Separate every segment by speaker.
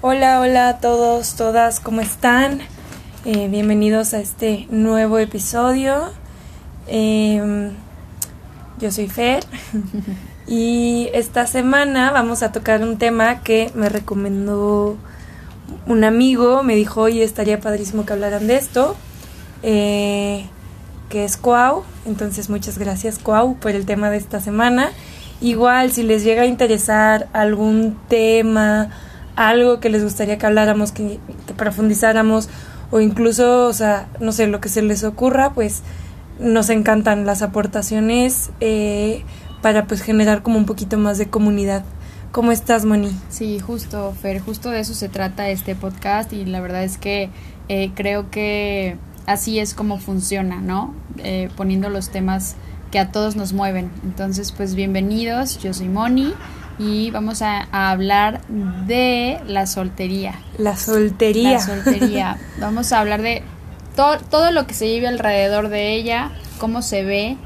Speaker 1: Hola, hola a todos, todas, ¿cómo están? Eh, bienvenidos a este nuevo episodio. Em, yo soy Fer y esta semana vamos a tocar un tema que me recomendó un amigo, me dijo, oye, estaría padrísimo que hablaran de esto, eh, que es Cuau. Entonces, muchas gracias Cuau por el tema de esta semana. Igual, si les llega a interesar algún tema, algo que les gustaría que habláramos, que, profundizáramos, o incluso, o sea, no sé, lo que se les ocurra, pues nos encantan las aportaciones eh, para pues generar como un poquito más de comunidad. ¿Cómo estás, Moni?
Speaker 2: Sí, justo, Fer, justo de eso se trata este podcast y la verdad es que eh, creo que así es como funciona, ¿no? Eh, poniendo los temas que a todos nos mueven. Entonces, pues bienvenidos, yo soy Moni y vamos a, hablar de la soltería.
Speaker 1: La soltería.
Speaker 2: La soltería. vamos a hablar de todo, todo lo que se vive alrededor de ella, cómo se ve,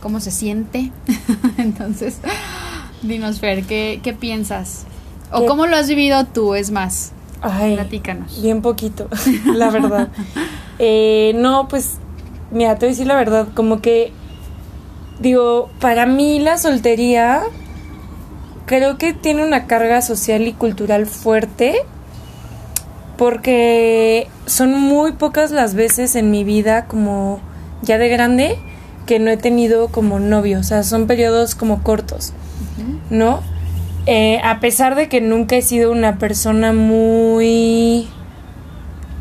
Speaker 2: cómo se siente. Entonces, dinos, Fer, ¿qué, qué piensas? ¿O cómo lo has vivido tú, es más?
Speaker 1: Ay, Platícanos. Bien poquito, la verdad. eh, no, pues, mira, te voy a decir la verdad, como que, digo, para mí la soltería creo que tiene una carga social y cultural fuerte porque son muy pocas las veces en mi vida como ya de grande que no he tenido como novio, o sea, son periodos como cortos, ¿no? Eh, a pesar de que nunca he sido una persona muy,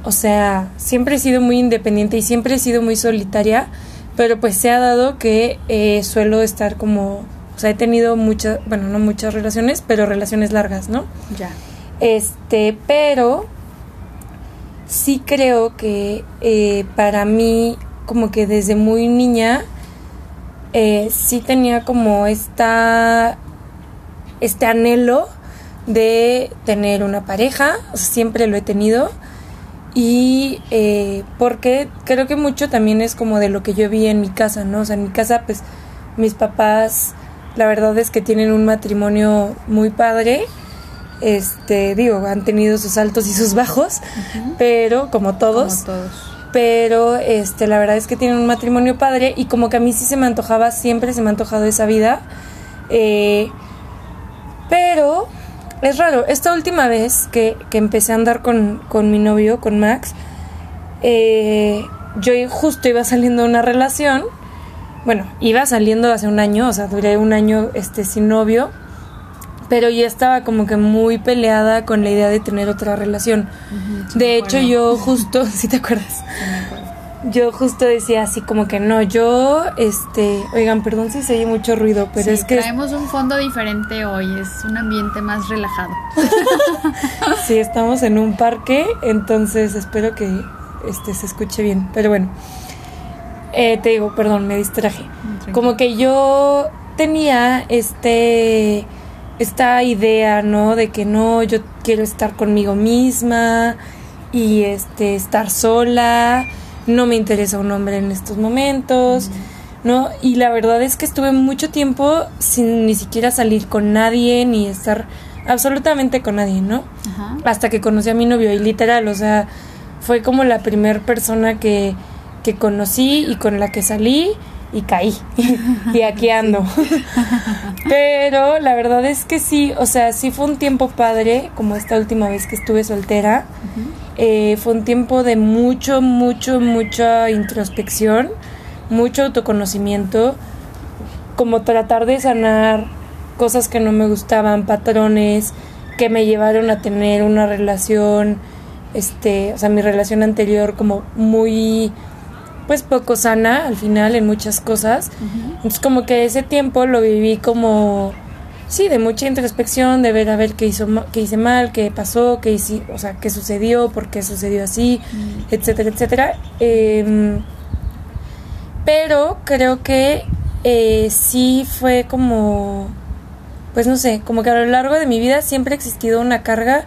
Speaker 1: o sea, siempre he sido muy independiente y siempre he sido muy solitaria, pero pues se ha dado que eh, suelo estar como o sea, he tenido muchas, bueno, no muchas relaciones, pero relaciones largas, ¿no?
Speaker 2: Ya.
Speaker 1: Este, pero sí creo que eh, para mí, como que desde muy niña, eh, sí tenía como esta, este anhelo de tener una pareja, o sea, siempre lo he tenido. Y eh, porque creo que mucho también es como de lo que yo vi en mi casa, ¿no? O sea, en mi casa, pues mis papás la verdad es que tienen un matrimonio muy padre. Este, digo, han tenido sus altos y sus bajos, pero como todos.
Speaker 2: Como todos.
Speaker 1: Pero este, la verdad es que tienen un matrimonio padre y como que a mí sí se me antojaba, siempre se me ha antojado esa vida. Eh, pero es raro, esta última vez que, que empecé a andar con, con, mi novio, con Max, eh, yo justo iba saliendo de una relación bueno, iba saliendo hace un año, o sea, duré un año este sin novio, pero ya estaba como que muy peleada con la idea de tener otra relación. de hecho, yo justo, si te acuerdas? yo justo decía así como que no, yo, este, oigan, perdón si se oye mucho ruido, pero es que...
Speaker 2: Traemos un fondo diferente hoy, es un ambiente más relajado.
Speaker 1: sí, estamos en un parque, entonces espero que este se escuche bien, pero bueno. Eh, te digo, perdón, me distraje. Como que yo tenía este esta idea, ¿no? De que no, yo quiero estar conmigo misma y este estar sola, no me interesa un hombre en estos momentos, ¿no? Y la verdad es que estuve mucho tiempo sin ni siquiera salir con nadie ni estar absolutamente con nadie, ¿no? Hasta que conocí a mi novio y literal, o sea, fue como la primera persona que que conocí y con la que salí y caí. y aquí ando. Pero la verdad es que sí, o sea, sí fue un tiempo padre, como esta última vez que estuve soltera. Eh, fue un tiempo de mucho, mucho, mucha introspección, mucho autoconocimiento, como tratar de sanar cosas que no me gustaban, patrones que me llevaron a tener una relación, este, o sea, mi relación anterior como muy pues poco sana al final en muchas cosas. Entonces como que ese tiempo lo viví como sí, de mucha introspección, de ver a ver qué hizo qué hice mal, qué pasó, qué hice, o sea, qué sucedió, por qué sucedió así, etcétera, etcétera. Em, pero creo que eh, sí fue como pues no sé, como que a lo largo de mi vida siempre ha existido una carga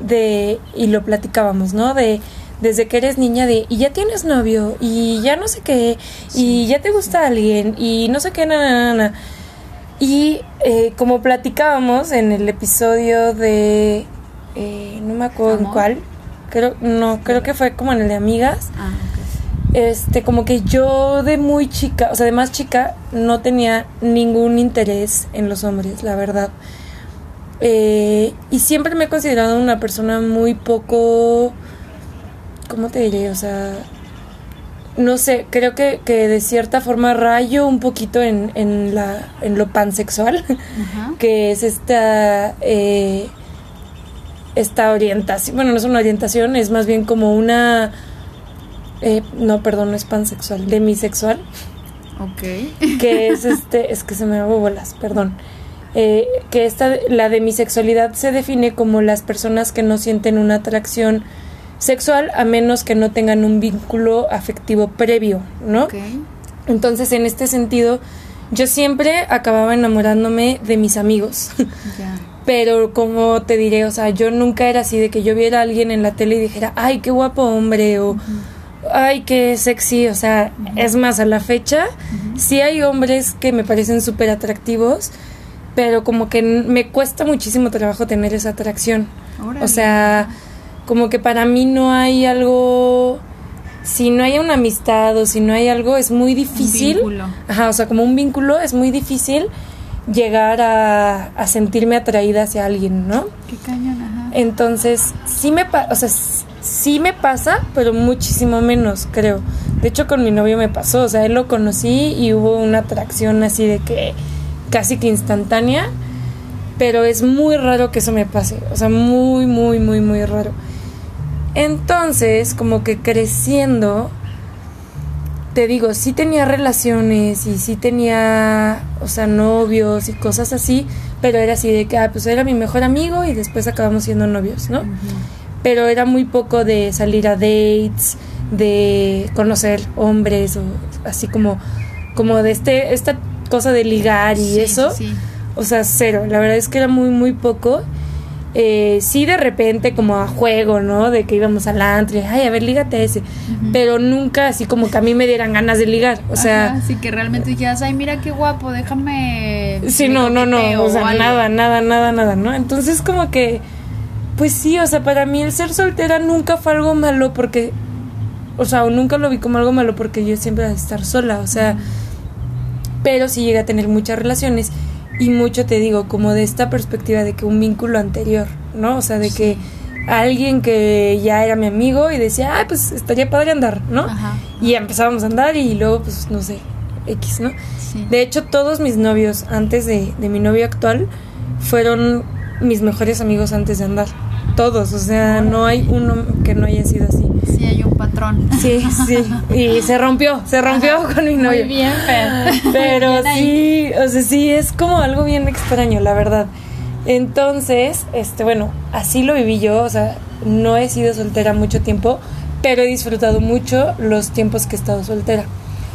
Speaker 1: de y lo platicábamos, ¿no? De desde que eres niña de, y ya tienes novio, y ya no sé qué, y ya te gusta alguien, y no sé qué, na, Y eh, como platicábamos en el episodio de, eh, no me acuerdo en cuál. Creo, no, creo que fue como en el de amigas.
Speaker 2: Ah,
Speaker 1: Este, como que yo de muy chica, o sea, de más chica, no tenía ningún interés en los hombres, la verdad. Eh, y siempre me he considerado una persona muy poco, ¿cómo te diré? O sea, no sé, creo que, que de cierta forma rayo un poquito en, en, la, en lo pansexual, que es esta, eh, esta orientación, bueno, no es una orientación, es más bien como una, eh, no, perdón, no es pansexual, demisexual,
Speaker 2: Ok.
Speaker 1: que es este, es que se me hago bolas, perdón. Eh, que esta, la demisexualidad se define como las personas que no sienten una atracción sexual a menos que no tengan un vínculo afectivo previo, ¿no? Entonces, en este sentido, yo siempre acababa enamorándome de mis amigos. Pero como te diré, o sea, yo nunca era así de que yo viera a alguien en la tele y dijera, ay, qué guapo hombre, o ay, qué sexy, o sea, es más, a la fecha, sí hay hombres que me parecen súper atractivos, pero como que me cuesta muchísimo trabajo tener esa atracción.
Speaker 2: Órale.
Speaker 1: O sea, como que para mí no hay algo, si no hay una amistad o si no hay algo, es muy difícil.
Speaker 2: vínculo.
Speaker 1: Ajá, o sea, como un vínculo es muy difícil llegar a, a sentirme atraída hacia alguien, ¿no?
Speaker 2: Qué cañón, ajá.
Speaker 1: Entonces, sí me, pa- o sea, sí me pasa, pero muchísimo menos, creo. De hecho, con mi novio me pasó, o sea, él lo conocí y hubo una atracción así de que casi que instantánea, pero es muy raro que eso me pase, o sea, muy, muy, muy, muy raro. Entonces, como que creciendo, te digo, sí tenía relaciones y sí tenía, o sea, novios y cosas así, pero era así de que, ah, pues era mi mejor amigo y después acabamos siendo novios, ¿no? Pero era muy poco de salir a dates, de conocer hombres o así como, como de este, esta cosa de ligar y
Speaker 2: Sí,
Speaker 1: eso.
Speaker 2: sí, sí.
Speaker 1: O sea, cero. La verdad es que era muy, muy poco. Eh, sí, de repente, como a juego, ¿no? De que íbamos al antro y, ay, a ver, lígate ese. Pero nunca así como que a mí me dieran ganas de ligar. O sea,
Speaker 2: Ajá, sí que realmente dijeras, ay, mira qué guapo, déjame.
Speaker 1: sí, no, no, no. O sea,
Speaker 2: algo".
Speaker 1: nada, nada, nada, nada, ¿no? Entonces, como que, pues sí, o sea, para mí el ser soltera nunca fue algo malo porque, o sea, o nunca lo vi como algo malo porque yo siempre iba a estar sola, o sea, pero sí llegué a tener muchas relaciones y mucho te digo, como de esta perspectiva de que un vínculo anterior, ¿no? O sea, de que alguien que ya era mi amigo y decía, ah, pues estaría padre andar, ¿no?
Speaker 2: Ajá.
Speaker 1: Y empezábamos a andar y luego, pues, no sé, X, ¿no?
Speaker 2: Sí.
Speaker 1: De hecho, todos mis novios antes de, de mi novio actual fueron mis mejores amigos antes de andar. Todos, o sea, no hay uno que no haya sido así.
Speaker 2: Sí, hay un patrón.
Speaker 1: Sí, sí. Y se rompió, se rompió con mi novio.
Speaker 2: Muy bien, Fer.
Speaker 1: Pero
Speaker 2: Bien
Speaker 1: sí, o sea, sí, es como algo bien extraño, la verdad. Entonces, este, bueno, así lo viví yo, o sea, no he sido soltera mucho tiempo, pero he disfrutado mucho los tiempos que he estado soltera.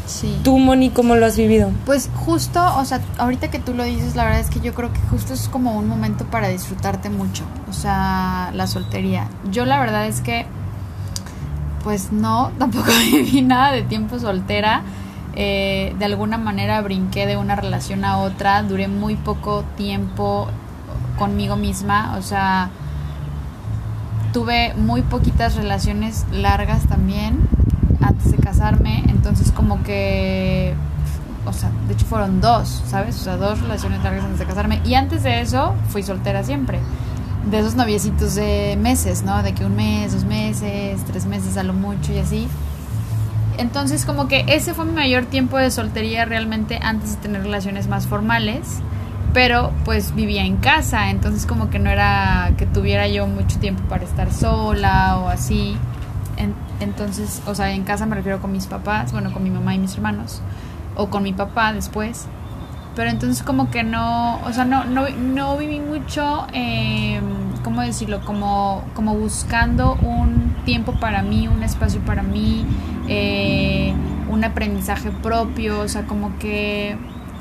Speaker 2: Sí.
Speaker 1: Tú, Moni, ¿cómo lo has vivido?
Speaker 2: Pues justo, o sea, ahorita que tú lo dices, la verdad es que yo creo que justo es como un momento para disfrutarte mucho, o sea, la soltería. Yo la verdad es que, pues no, tampoco viví nada de tiempo soltera. Eh, de alguna manera brinqué de una relación a otra, duré muy poco tiempo conmigo misma, o sea, tuve muy poquitas relaciones largas también antes de casarme, entonces como que o sea, de hecho fueron dos, ¿sabes? O sea, dos relaciones largas antes de casarme. Y antes de eso, fui soltera siempre. De esos noviecitos de meses, ¿no? De que un mes, dos meses, tres meses a lo mucho y así. Entonces, como que ese fue mi mayor tiempo de soltería realmente antes de tener relaciones más formales. Pero pues vivía en casa, entonces como que no era que tuviera yo mucho tiempo para estar sola o así. En- entonces, o sea, en casa me refiero con mis papás, bueno, con mi mamá y mis hermanos o con mi papá después. Pero entonces como que no, o sea, no, no, no viví mucho, eh, ¿cómo decirlo? Como, como buscando un tiempo para mí, un espacio para mí, eh, un aprendizaje propio, o sea, como que,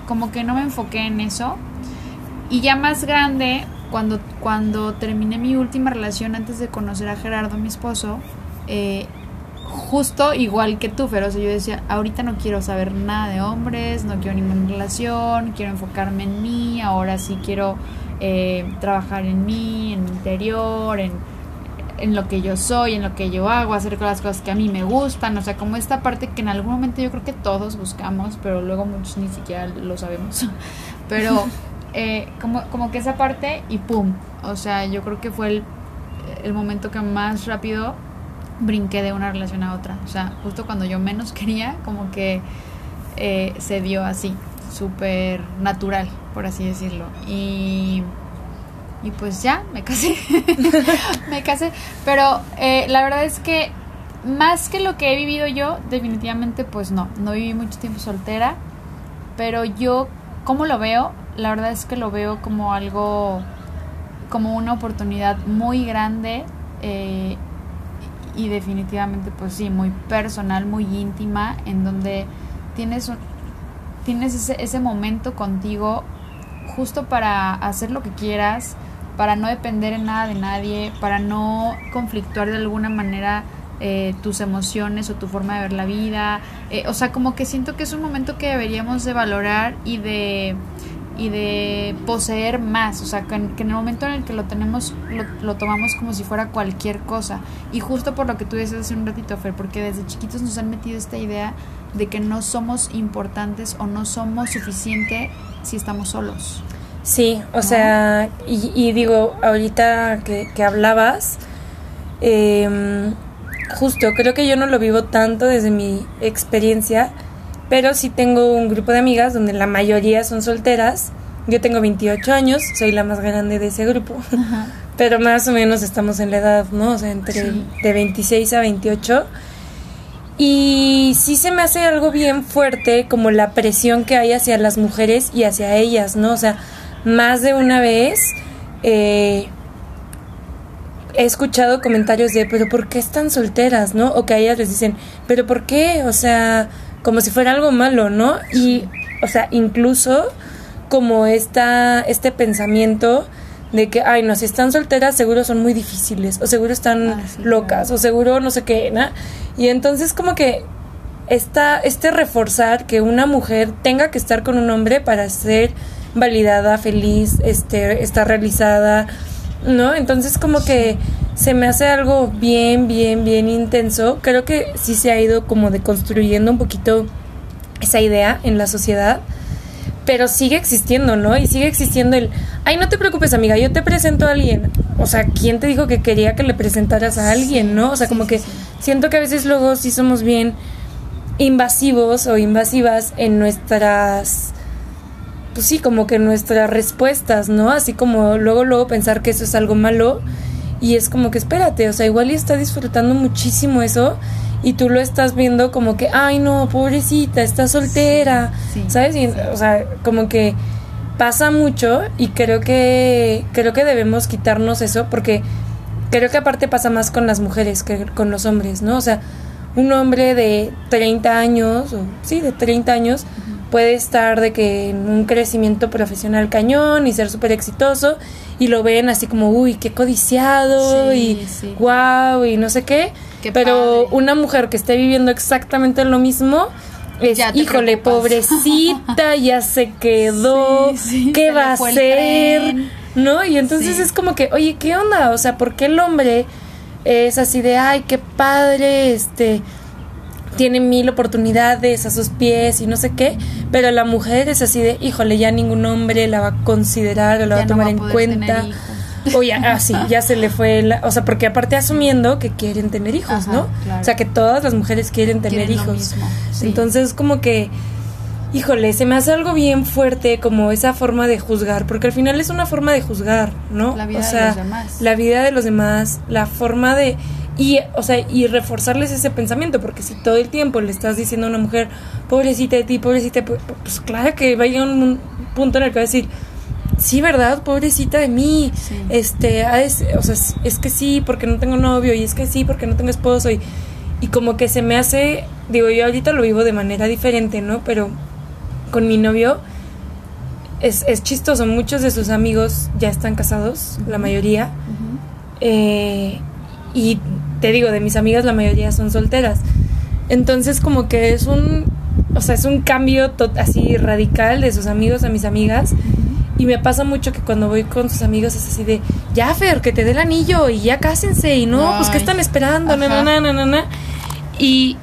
Speaker 2: como que no me enfoqué en eso. Y ya más grande, cuando, cuando terminé mi última relación antes de conocer a Gerardo, mi esposo, eh, justo igual que tú, pero o sea, yo decía, ahorita no quiero saber nada de hombres, no quiero ninguna relación, quiero enfocarme en mí, ahora sí quiero eh, trabajar en mí, en mi interior, en, en lo que yo soy, en lo que yo hago, hacer las cosas que a mí me gustan, o sea, como esta parte que en algún momento yo creo que todos buscamos, pero luego muchos ni siquiera lo sabemos, pero eh, como, como que esa parte y ¡pum! O sea, yo creo que fue el, el momento que más rápido brinqué de una relación a otra, o sea, justo cuando yo menos quería, como que eh, se dio así, súper natural, por así decirlo, y y pues ya, me casé. me casé. Pero eh, la verdad es que más que lo que he vivido yo, definitivamente pues no. No viví mucho tiempo soltera. Pero yo, ¿cómo lo veo? La verdad es que lo veo como algo, como una oportunidad muy grande. Eh, y definitivamente pues sí, muy personal, muy íntima, en donde tienes, tienes ese, ese momento contigo justo para hacer lo que quieras, para no depender en nada de nadie, para no conflictuar de alguna manera eh, tus emociones o tu forma de ver la vida. Eh, o sea, como que siento que es un momento que deberíamos de valorar y de y de poseer más, o sea, que en, el momento en el que lo tenemos, lo, lo, tomamos como si fuera cualquier cosa. Y justo por lo que tú dices hace un ratito, Fer, porque desde chiquitos nos han metido esta idea de que no somos importantes o no somos suficiente si estamos solos.
Speaker 1: Sí, o sea, y, digo, ahorita que, hablabas, em, justo, creo que yo no lo vivo tanto desde mi experiencia, pero sí tengo un grupo de amigas donde la mayoría son solteras. Yo tengo 28 años, soy la más grande de ese grupo, pero más o menos estamos en la edad, ¿no? O sea, entre de 26 a 28. Y sí se me hace algo bien fuerte como la presión que hay hacia las mujeres y hacia ellas, ¿no? O sea, más de una vez eh, he escuchado comentarios de, pero ¿por qué están solteras, no? O que a ellas les dicen, pero ¿por qué? O sea, como si fuera algo malo, ¿no? Y, o sea, incluso como esta, este pensamiento de que, ay, no, si están solteras seguro son muy difíciles, o seguro están ah, locas, o seguro no sé qué, ¿no? Y entonces como que esta, este reforzar que una mujer tenga que estar con un hombre para ser validada, feliz, este, está realizada, ¿no? Entonces como que se me hace algo bien, bien, bien intenso. Creo que sí se ha ido como deconstruyendo un poquito esa idea en la sociedad, pero sigue existiendo, ¿no? Y sigue existiendo el, ay, no te preocupes, amiga, yo te presento a alguien. O sea, ¿quién te dijo que quería que le presentaras a alguien, no? O sea, como que siento que a veces luego sí somos bien invasivos o invasivas en nuestras pues sí, como que nuestras respuestas, ¿no? Así como luego, luego pensar que eso es algo malo y es como que espérate, o sea, igual y está disfrutando muchísimo eso y tú lo estás viendo como que, ay no, pobrecita, está soltera, ¿sabes? o sea, como que pasa mucho y creo que, creo que debemos quitarnos eso porque creo que aparte pasa más con las mujeres que con los hombres, ¿no? O sea, un hombre de 30 años, o, sí, de 30 años, puede estar de que en un crecimiento profesional cañón y ser súper exitoso y lo ven así como, uy, qué codiciado y wow y no sé qué. Pero una mujer que esté viviendo exactamente lo mismo es, híjole, pobrecita, ya se quedó, ¿qué va a hacer? ¿No? Y entonces es como que, oye, ¿qué onda? O sea, ¿por qué el hombre es así de, ay, qué padre, este tiene mil oportunidades a sus pies y no sé qué, pero la mujer es así de, híjole, ya ningún hombre la va a considerar o la va a tomar en cuenta. O ya, así, ah, ya se le fue, la, o sea, porque aparte asumiendo que quieren tener hijos, ¿no? O sea, que todas las mujeres quieren tener hijos. Entonces, como que, híjole, se me hace algo bien fuerte como esa forma de juzgar, porque al final es una forma de juzgar, ¿no?
Speaker 2: La vida de los demás.
Speaker 1: La vida de los demás, la forma de y, o sea, y reforzarles ese pensamiento, porque si todo el tiempo le estás diciendo a una mujer, pobrecita de ti, pobrecita, pues, pues claro que va a llegar un punto en el que va a decir, sí, ¿verdad? Pobrecita de mí, este, o sea, es, que sí, porque no tengo novio, y es que sí, porque no tengo esposo, y, y como que se me hace, digo, yo ahorita lo vivo de manera diferente, ¿no? Pero con mi novio es, es chistoso, muchos de sus amigos ya están casados, la mayoría, eh, y te digo, de mis amigas la mayoría son solteras. Entonces como que es un, o sea, es un cambio así radical de sus amigos a mis amigas. y me pasa mucho que cuando voy con sus amigos es así de, ya Fer, que te dé el anillo y ya cásense y no, pues que están esperando, na, na, na. Y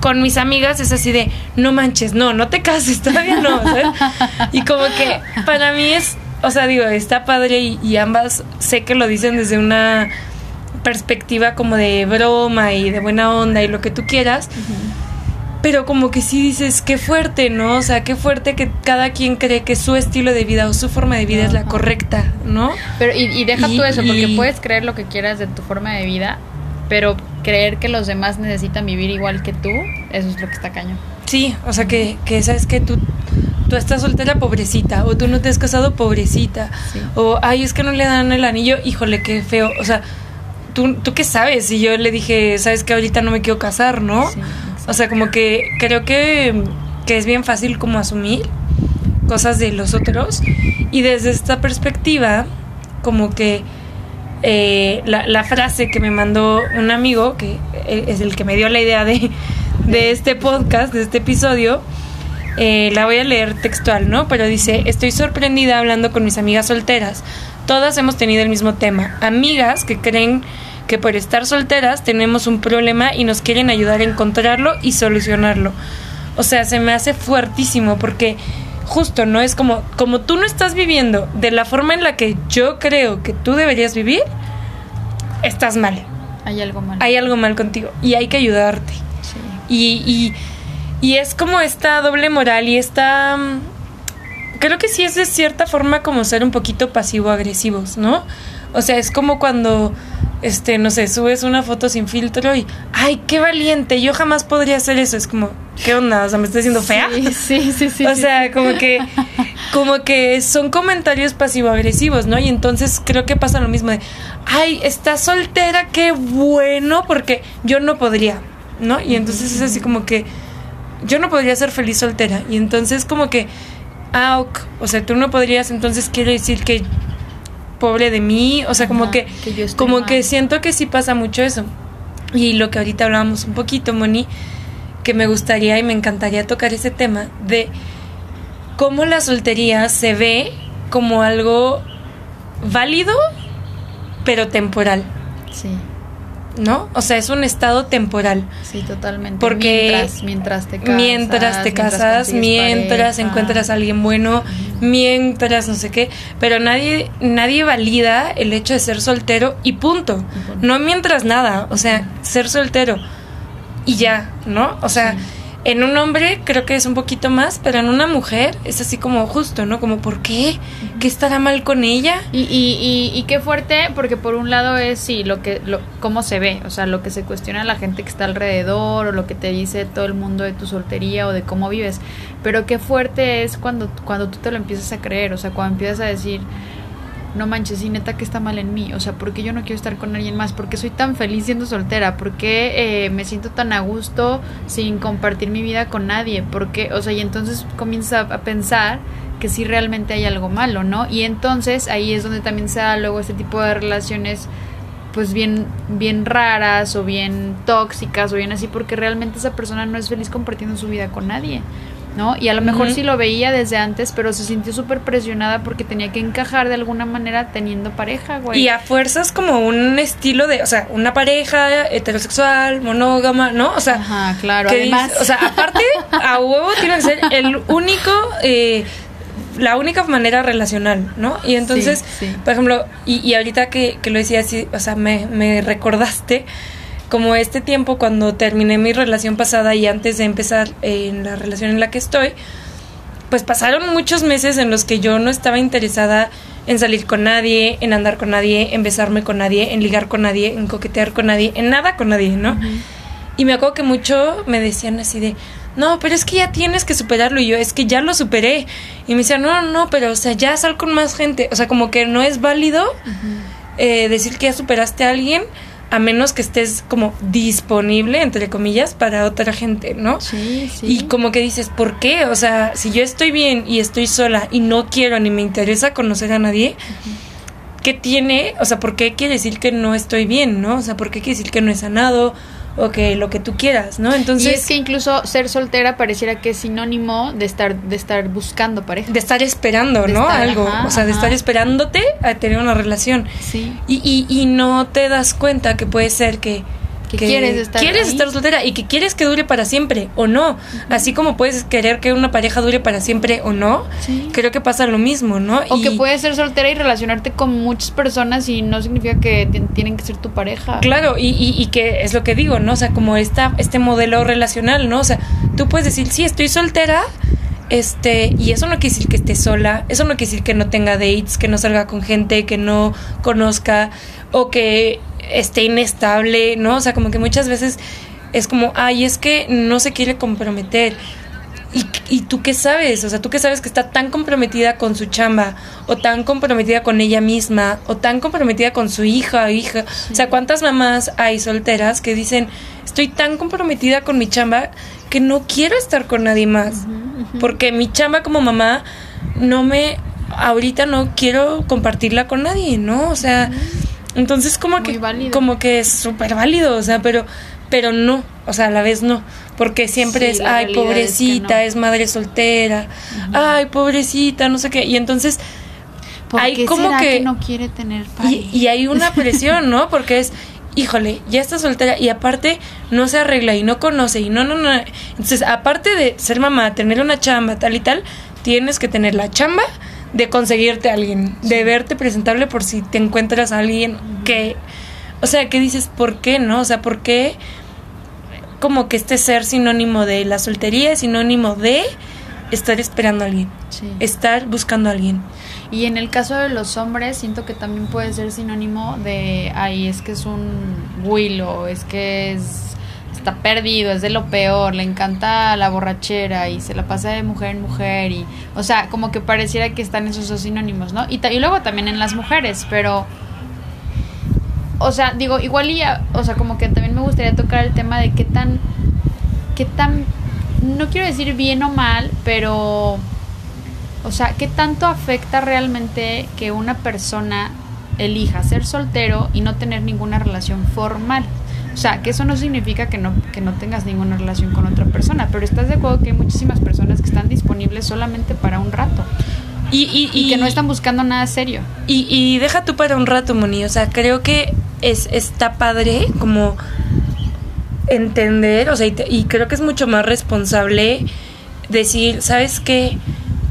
Speaker 1: con mis amigas es así de, no manches, no, no te cases, todavía no. ¿sabes? Y como que para mí es, o sea, digo, está padre y, ambas sé que lo dicen desde una perspectiva como de broma y de buena onda y lo que tú quieras. Pero como que sí dices, qué fuerte, ¿no? O sea, qué fuerte que cada quien cree que su estilo de vida o su forma de vida es la correcta, ¿no?
Speaker 2: Pero y, deja tú eso, porque puedes creer lo que quieras de tu forma de vida, pero creer que los demás necesitan vivir igual que tú, eso es lo que está cañón.
Speaker 1: Sí, o sea que, que sabes que tú, tú estás soltera pobrecita, o tú no te has casado pobrecita, o ay, es que no le dan el anillo, híjole, qué feo. O sea, ¿tú, tú qué sabes? Y yo le dije, sabes que ahorita no me quiero casar, ¿no? o sea, como que creo que, que es bien fácil como asumir cosas de los otros, y desde esta perspectiva, como que eh, la, frase que me mandó un amigo, que eh, es el que me dio la idea de, este podcast, de este episodio, eh, la voy a leer textual, ¿no? Pero dice, estoy sorprendida hablando con mis amigas solteras. Todas hemos tenido el mismo tema. Amigas que creen que por estar solteras tenemos un problema y nos quieren ayudar a encontrarlo y solucionarlo. O sea, se me hace fuertísimo porque justo, ¿no? Es como, como tú no estás viviendo de la forma en la que yo creo que tú deberías vivir, estás mal.
Speaker 2: Hay algo mal.
Speaker 1: Hay algo mal contigo y hay que ayudarte. Sí. Y, y, y es como esta doble moral y esta... Mm, creo que sí es de cierta forma como ser un poquito pasivo-agresivos, ¿no? O sea, es como cuando este, no sé, subes una foto sin filtro y, ay, qué valiente, yo jamás podría hacer eso. Es como, ¿qué onda? O sea, ¿me estás diciendo fea?
Speaker 2: Sí, sí, sí.
Speaker 1: o sea, como que, como que son comentarios pasivo-agresivos, ¿no? Y entonces creo que pasa lo mismo de, ay, estás soltera, qué bueno, porque yo no podría, ¿no? Y entonces es así como que, yo no podría ser feliz soltera. Y entonces como que, ah, o sea, tú no podrías, entonces quiere decir que pobre de mí, o sea, como que, como que siento que sí pasa mucho eso. Y lo que ahorita hablábamos un poquito, Moni, que me gustaría y me encantaría tocar ese tema de cómo la soltería se ve como algo válido, pero temporal.
Speaker 2: Sí.
Speaker 1: ¿No? O sea, es un estado temporal.
Speaker 2: Sí, totalmente.
Speaker 1: Porque
Speaker 2: mientras, mientras te casas,
Speaker 1: mientras te casas, mientras, encuentras a alguien bueno, mientras no sé qué, pero nadie nadie valida el hecho de ser soltero y punto. No mientras nada, o sea, ser soltero y ya, ¿no? O sea, en un hombre creo que es un poquito más, pero en una mujer es así como justo, ¿no? Como, ¿por qué? ¿Qué estará mal con ella?
Speaker 2: Y, y, y, qué fuerte, porque por un lado es, sí, lo que, lo, cómo se ve, o sea, lo que se cuestiona la gente que está alrededor, o lo que te dice todo el mundo de tu soltería, o de cómo vives, pero qué fuerte es cuando, cuando tú te lo empiezas a creer, o sea, cuando empiezas a decir no manches, y neta que está mal en mí, o sea, ¿por qué yo no quiero estar con alguien más? ¿Por qué soy tan feliz siendo soltera? ¿Por qué eh, me siento tan a gusto sin compartir mi vida con nadie? ¿Por qué? O sea, y entonces comienza a pensar que sí realmente hay algo malo, ¿no? Y entonces ahí es donde también se da luego este tipo de relaciones pues bien bien raras o bien tóxicas o bien así porque realmente esa persona no es feliz compartiendo su vida con nadie. ¿No? Y a lo mejor sí lo veía desde antes, pero se sintió súper presionada porque tenía que encajar de alguna manera teniendo pareja, güey.
Speaker 1: Y a fuerzas como un estilo de, o sea, una pareja heterosexual, monógama, ¿no? O sea,
Speaker 2: Ajá, claro, además.
Speaker 1: o sea, aparte, a huevo tiene que ser el único... Eh, la única manera relacional, ¿no? Y entonces, por ejemplo, y, y ahorita que, que, lo decía así, o sea, me, me recordaste como este tiempo cuando terminé mi relación pasada y antes de empezar en la relación en la que estoy, pues pasaron muchos meses en los que yo no estaba interesada en salir con nadie, en andar con nadie, en besarme con nadie, en ligar con nadie, en coquetear con nadie, en nada con nadie, ¿no? Y me acuerdo que mucho me decían así de, no, pero es que ya tienes que superarlo. Y yo, es que ya lo superé. Y me decían, no, no, no, pero o sea, ya sal con más gente. O sea, como que no es válido eh, decir que ya superaste a alguien a menos que estés como disponible, entre comillas, para otra gente, ¿no?
Speaker 2: Sí, sí.
Speaker 1: Y como que dices, ¿por qué? O sea, si yo estoy bien y estoy sola y no quiero ni me interesa conocer a nadie, ¿qué tiene? O sea, ¿por qué quiere decir que no estoy bien, no? O sea, ¿por qué quiere decir que no he sanado? O que lo que tú quieras, ¿no?
Speaker 2: Entonces... Y es que incluso ser soltera pareciera que es sinónimo de estar, de estar buscando pareja.
Speaker 1: De estar esperando, ¿no? Algo, o sea, de estar esperándote a tener una relación.
Speaker 2: Sí.
Speaker 1: Y, y, y no te das cuenta que puede ser que
Speaker 2: que, quieres estar
Speaker 1: quieres estar soltera y que quieres que dure para siempre o no así como puedes querer que una pareja dure para siempre o no creo que pasa lo mismo no
Speaker 2: o que puedes ser soltera y relacionarte con muchas personas y no significa que tienen que ser tu pareja.
Speaker 1: Claro y, y, que es lo que digo no o sea como esta este modelo relacional no o sea tú puedes decir sí estoy soltera este, y eso no quiere decir que esté sola, eso no quiere decir que no tenga dates, que no salga con gente, que no conozca o que esté inestable, ¿no? O sea, como que muchas veces es como, ay, es que no se quiere comprometer. ¿Y, ¿Y, tú qué sabes? O sea, tú qué sabes que está tan comprometida con su chamba, o tan comprometida con ella misma, o tan comprometida con su hija o hija. O sea, ¿cuántas mamás hay solteras que dicen, estoy tan comprometida con mi chamba que no quiero estar con nadie más? Porque mi chamba como mamá no me, ahorita no quiero compartirla con nadie, ¿no? O sea... Entonces como que como que es súper válido, o sea, pero pero no, o sea, a la vez no, porque siempre es, ay, pobrecita, es, madre soltera, ay, pobrecita, no sé qué, y entonces
Speaker 2: hay como que, no quiere tener
Speaker 1: y, y, hay una presión, ¿no? Porque es, híjole, ya está soltera y aparte no se arregla y no conoce y no, no, no, entonces aparte de ser mamá, tener una chamba, tal y tal, tienes que tener la chamba, de conseguirte a alguien, de verte presentable por si te encuentras a alguien que, o sea, que dices, ¿por qué no? O sea, ¿por qué como que este ser sinónimo de la soltería, sinónimo de estar esperando a alguien, estar buscando a alguien?
Speaker 2: Y en el caso de los hombres, siento que también puede ser sinónimo de, ay, es que es un Willow, es que es está perdido, es de lo peor, le encanta la borrachera y se la pasa de mujer en mujer y, o sea, como que pareciera que están esos dos sinónimos, ¿no? Y, y luego también en las mujeres, pero, o sea, digo, igual y, o sea, como que también me gustaría tocar el tema de qué tan, qué tan, no quiero decir bien o mal, pero, o sea, qué tanto afecta realmente que una persona elija ser soltero y no tener ninguna relación formal. O sea, que eso no significa que no, que no tengas ninguna relación con otra persona, pero estás de acuerdo que hay muchísimas personas que están disponibles solamente para un rato. Y, y, que no están buscando nada serio.
Speaker 1: Y, y deja tú para un rato, Moni. O sea, creo que es, está padre como entender, o sea, y, creo que es mucho más responsable decir, ¿sabes qué?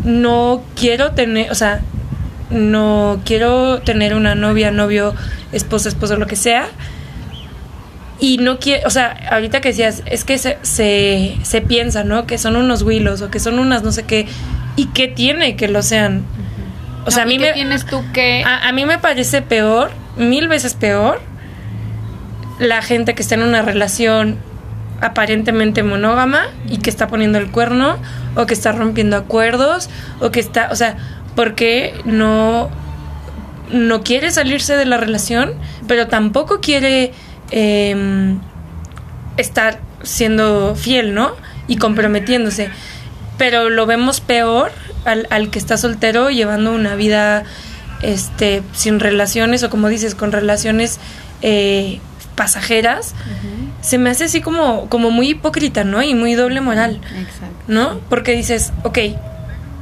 Speaker 1: No quiero tener, o sea, no quiero tener una novia, novio, esposa, esposo, lo que sea y no quiere, o sea, ahorita que decías, es que se, se, piensa, ¿no? Que son unos willos o que son unas no sé qué. ¿Y qué tiene que lo sean?
Speaker 2: O sea, a mí me... tienes tú que...?
Speaker 1: A, mí me parece peor, mil veces peor, la gente que está en una relación aparentemente monógama y que está poniendo el cuerno o que está rompiendo acuerdos o que está, o sea, porque no no quiere salirse de la relación, pero tampoco quiere eh, estar siendo fiel, ¿no? Y comprometiéndose. Pero lo vemos peor al, al que está soltero llevando una vida este, sin relaciones o como dices, con relaciones eh, pasajeras. Se me hace así como, como muy hipócrita, ¿no? Y muy doble moral. ¿No? Porque dices, ok,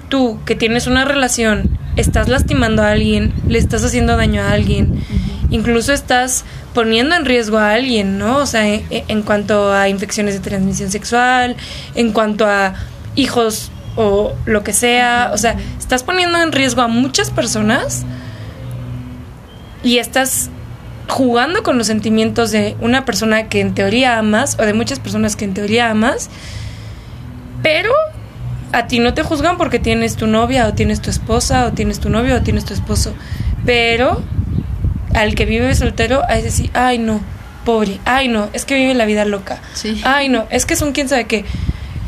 Speaker 1: tú que tienes una relación, estás lastimando a alguien, le estás haciendo daño a alguien, incluso estás poniendo en riesgo a alguien, ¿no? O sea, en, cuanto a infecciones de transmisión sexual, en cuanto a hijos o lo que sea, o sea, estás poniendo en riesgo a muchas personas y estás jugando con los sentimientos de una persona que en teoría amas o de muchas personas que en teoría amas, pero a ti no te juzgan porque tienes tu novia o tienes tu esposa o tienes tu novio o tienes tu esposo, pero al que vive soltero, a decir, ay no, pobre, ay no, es que vive la vida loca,
Speaker 2: sí.
Speaker 1: ay no, es que es un quién sabe qué.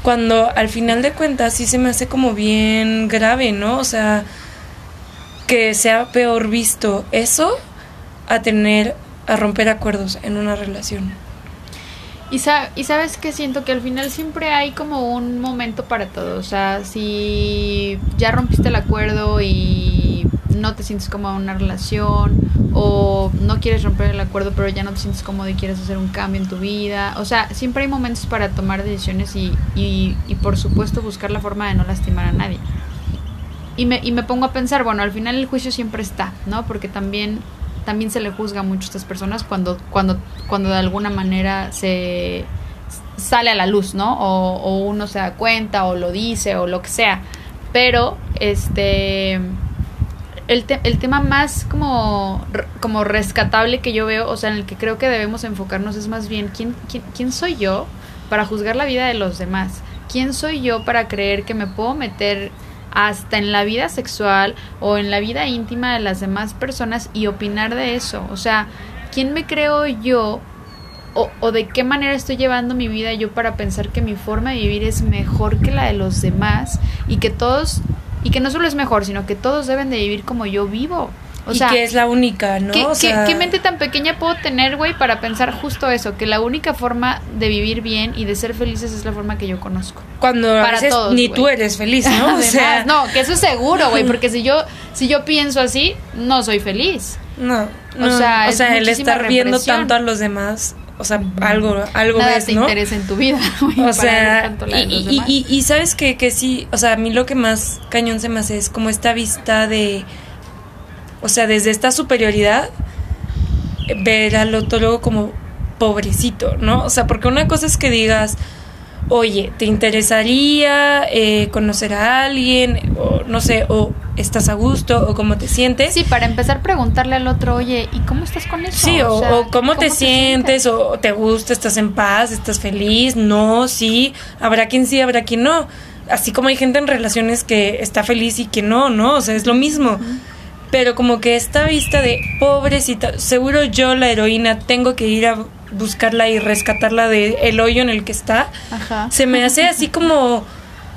Speaker 1: Cuando al final de cuentas sí se me hace como bien grave, ¿no? O sea, que sea peor visto eso a tener, a romper acuerdos en una relación.
Speaker 2: Y, y sabes que siento que al final siempre hay como un momento para todo. O sea, si ya rompiste el acuerdo y no te sientes cómodo en una relación o no quieres romper el acuerdo pero ya no te sientes cómodo y quieres hacer un cambio en tu vida. O sea, siempre hay momentos para tomar decisiones y, y, y por supuesto buscar la forma de no lastimar a nadie. Y me, y me pongo a pensar, bueno, al final el juicio siempre está, ¿no? Porque también también se le juzga mucho a estas personas cuando, cuando, cuando de alguna manera se sale a la luz, ¿no? O, o uno se da cuenta o lo dice o lo que sea. Pero, este, el, el tema más como, como rescatable que yo veo, o sea, en el que creo que debemos enfocarnos es más bien, ¿quién, quién, quién soy yo para juzgar la vida de los demás? ¿Quién soy yo para creer que me puedo meter hasta en la vida sexual o en la vida íntima de las demás personas y opinar de eso. O sea, ¿quién me creo yo o, o, de qué manera estoy llevando mi vida yo para pensar que mi forma de vivir es mejor que la de los demás y que todos, y que no solo es mejor, sino que todos deben de vivir como yo vivo?
Speaker 1: O y sea, que es la única, ¿no?
Speaker 2: ¿qué,
Speaker 1: o sea...
Speaker 2: ¿qué, ¿qué, mente tan pequeña puedo tener, güey, para pensar justo eso? Que la única forma de vivir bien y de ser felices es la forma que yo conozco.
Speaker 1: Cuando para a veces todos, ni wey. tú eres feliz, ¿no?
Speaker 2: Además, o sea... no, que eso es seguro, güey, porque si yo, si yo pienso así, no soy feliz.
Speaker 1: No, no o sea, o sea el estar viendo tanto a los demás o sea, algo, algo
Speaker 2: Nada
Speaker 1: ves,
Speaker 2: te
Speaker 1: ¿no?
Speaker 2: interesa en tu vida.
Speaker 1: O sea, y, y, y, y, sabes que, que sí, o sea, a mí lo que más cañón se me hace es como esta vista de, o sea, desde esta superioridad, ver al otro como pobrecito, ¿no? O sea, porque una cosa es que digas, oye, ¿te interesaría eh, conocer a alguien? O no sé, o estás a gusto, o cómo te sientes.
Speaker 2: Sí, para empezar, preguntarle al otro, oye, ¿y cómo estás con eso?
Speaker 1: Sí, o, o, sea, o cómo, ¿cómo, te, te sientes? sientes, o te gusta, estás en paz, estás feliz, no, sí, habrá quien sí, habrá quien no. Así como hay gente en relaciones que está feliz y que no, ¿no? O sea, es lo mismo. Uh -huh pero como que esta vista de pobrecita, seguro yo la heroína tengo que ir a buscarla y rescatarla de el hoyo en el que está.
Speaker 2: Ajá.
Speaker 1: Se me hace así como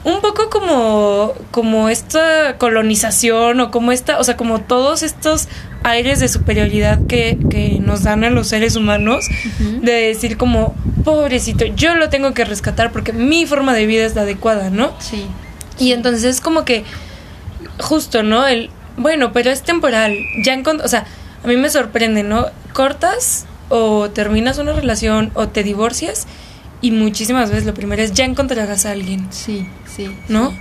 Speaker 1: un poco como como esta colonización o como esta, o sea, como todos estos aires de superioridad que, que nos dan a los seres humanos uh -huh. de decir como pobrecito, yo lo tengo que rescatar porque mi forma de vida es la adecuada, ¿no?
Speaker 2: Sí.
Speaker 1: Y entonces es como que justo, ¿no? El bueno, pero es temporal. Ya o sea, a mí me sorprende, ¿no? Cortas o terminas una relación o te divorcias y muchísimas veces lo primero es ya encontrarás a alguien.
Speaker 2: Sí, sí.
Speaker 1: ¿No?
Speaker 2: Sí.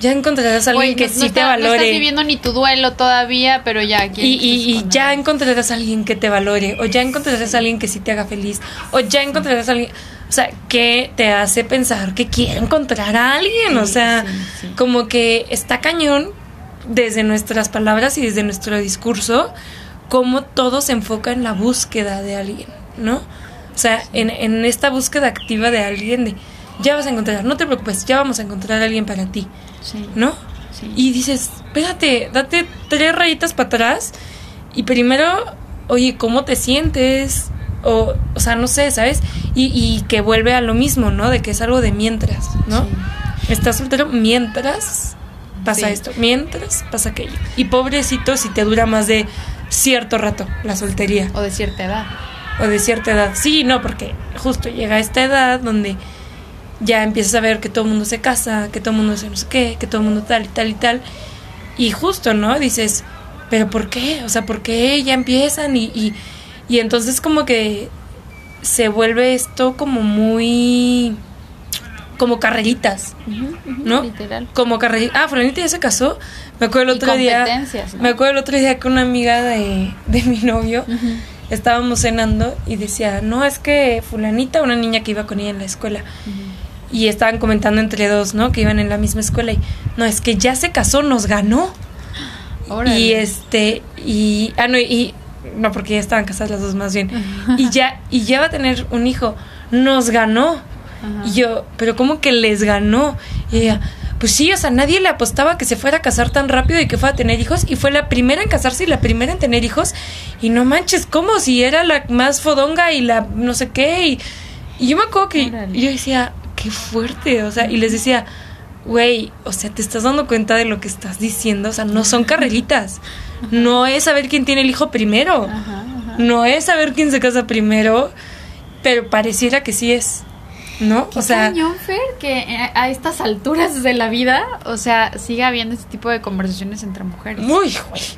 Speaker 1: Ya encontrarás a alguien
Speaker 2: Oye,
Speaker 1: que
Speaker 2: no,
Speaker 1: sí
Speaker 2: no
Speaker 1: te valore.
Speaker 2: No estás viviendo ni tu duelo todavía, pero ya.
Speaker 1: Y, y, y ya encontrarás a alguien que te valore, o ya encontrarás a alguien que sí te haga feliz, o ya encontrarás a alguien, o sea, que te hace pensar que quiere encontrar a alguien,
Speaker 2: sí,
Speaker 1: o sea,
Speaker 2: sí,
Speaker 1: como que está cañón desde nuestras palabras y desde nuestro discurso, cómo todo se enfoca en la búsqueda de alguien, ¿no? O sea, en, en, esta búsqueda activa de alguien de, ya vas a encontrar, no te preocupes, ya vamos a encontrar a alguien para ti,
Speaker 2: sí.
Speaker 1: ¿no?
Speaker 2: Sí.
Speaker 1: Y dices, espérate, date tres rayitas para atrás y primero, oye, ¿cómo te sientes? O, o sea, no sé, ¿sabes? Y, y que vuelve a lo mismo, ¿no? De que es algo de mientras, ¿no? Estás soltero mientras pasa sí. esto, mientras pasa aquello. Y pobrecito si te dura más de cierto rato la soltería.
Speaker 2: O de cierta edad.
Speaker 1: O de cierta edad. Sí, no, porque justo llega esta edad donde ya empiezas a ver que todo el mundo se casa, que todo el mundo se no sé qué, que todo el mundo tal y tal y tal. Y justo, ¿no? Dices, pero ¿por qué? O sea, ¿por qué ya empiezan? Y, y, y entonces como que se vuelve esto como muy como carreritas,
Speaker 2: uh -huh, uh -huh,
Speaker 1: ¿no?
Speaker 2: Literal.
Speaker 1: Como carreritas. Ah, Fulanita ya se casó. Me acuerdo el otro día.
Speaker 2: ¿no?
Speaker 1: Me acuerdo el otro día con una amiga de, de mi novio. Uh -huh. Estábamos cenando y decía, no, es que Fulanita, una niña que iba con ella en la escuela. Y estaban comentando entre dos, ¿no? Que iban en la misma escuela. Y no, es que ya se casó, nos ganó.
Speaker 2: Órale.
Speaker 1: Y este, y. Ah, no, y. No, porque ya estaban casadas las dos más bien. y ya, y ya va a tener un hijo. Nos ganó.
Speaker 2: Ajá.
Speaker 1: Y yo, pero ¿cómo que les ganó? Y ella, pues sí, o sea, nadie le apostaba que se fuera a casar tan rápido y que fuera a tener hijos. Y fue la primera en casarse y la primera en tener hijos. Y no manches, ¿cómo? Si era la más fodonga y la no sé qué. Y, y yo me acuerdo que yo decía, qué fuerte. O sea, y les decía, güey, o sea, te estás dando cuenta de lo que estás diciendo. O sea, no son carreritas. No es saber quién tiene el hijo primero.
Speaker 2: Ajá,
Speaker 1: no es saber quién se casa primero. Pero pareciera que sí es. ¿No?
Speaker 2: o sea, cañón, Fer, que a estas alturas de la vida, o sea, siga habiendo este tipo de conversaciones entre mujeres.
Speaker 1: Muy,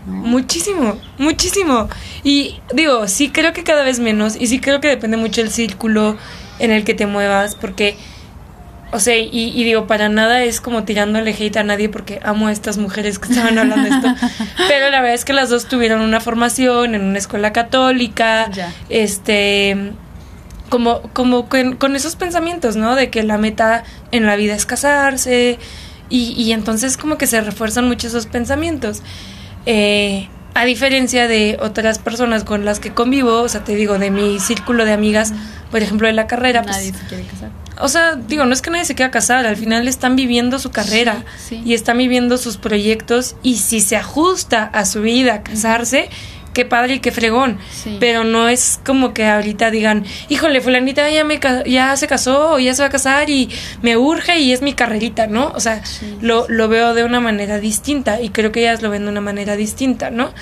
Speaker 1: muchísimo, muchísimo. Y digo, sí creo que cada vez menos, y sí creo que depende mucho el círculo en el que te muevas, porque o sea, y, digo, para nada es como tirándole hate a nadie porque amo a estas mujeres que estaban hablando de esto. Pero la verdad es que las dos tuvieron una formación en una escuela católica. Este. Como, como con, esos pensamientos, ¿no? De que la meta en la vida es casarse. Y, y entonces, como que se refuerzan mucho esos pensamientos. Eh, a diferencia de otras personas con las que convivo, o sea, te digo, de mi círculo de amigas, por ejemplo, de la carrera.
Speaker 2: Pues nadie se quiere casar
Speaker 1: o sea, digo, no es que nadie se quiera casar, al final están viviendo su carrera y están viviendo sus proyectos y si se ajusta a su vida casarse, qué padre y qué fregón. Pero no es como que ahorita digan, híjole, fulanita ya, me, ya se casó o ya se va a casar y me urge y es mi carrerita, ¿no? O sea, lo, lo veo de una manera distinta y creo que ellas lo ven de una manera distinta, ¿no?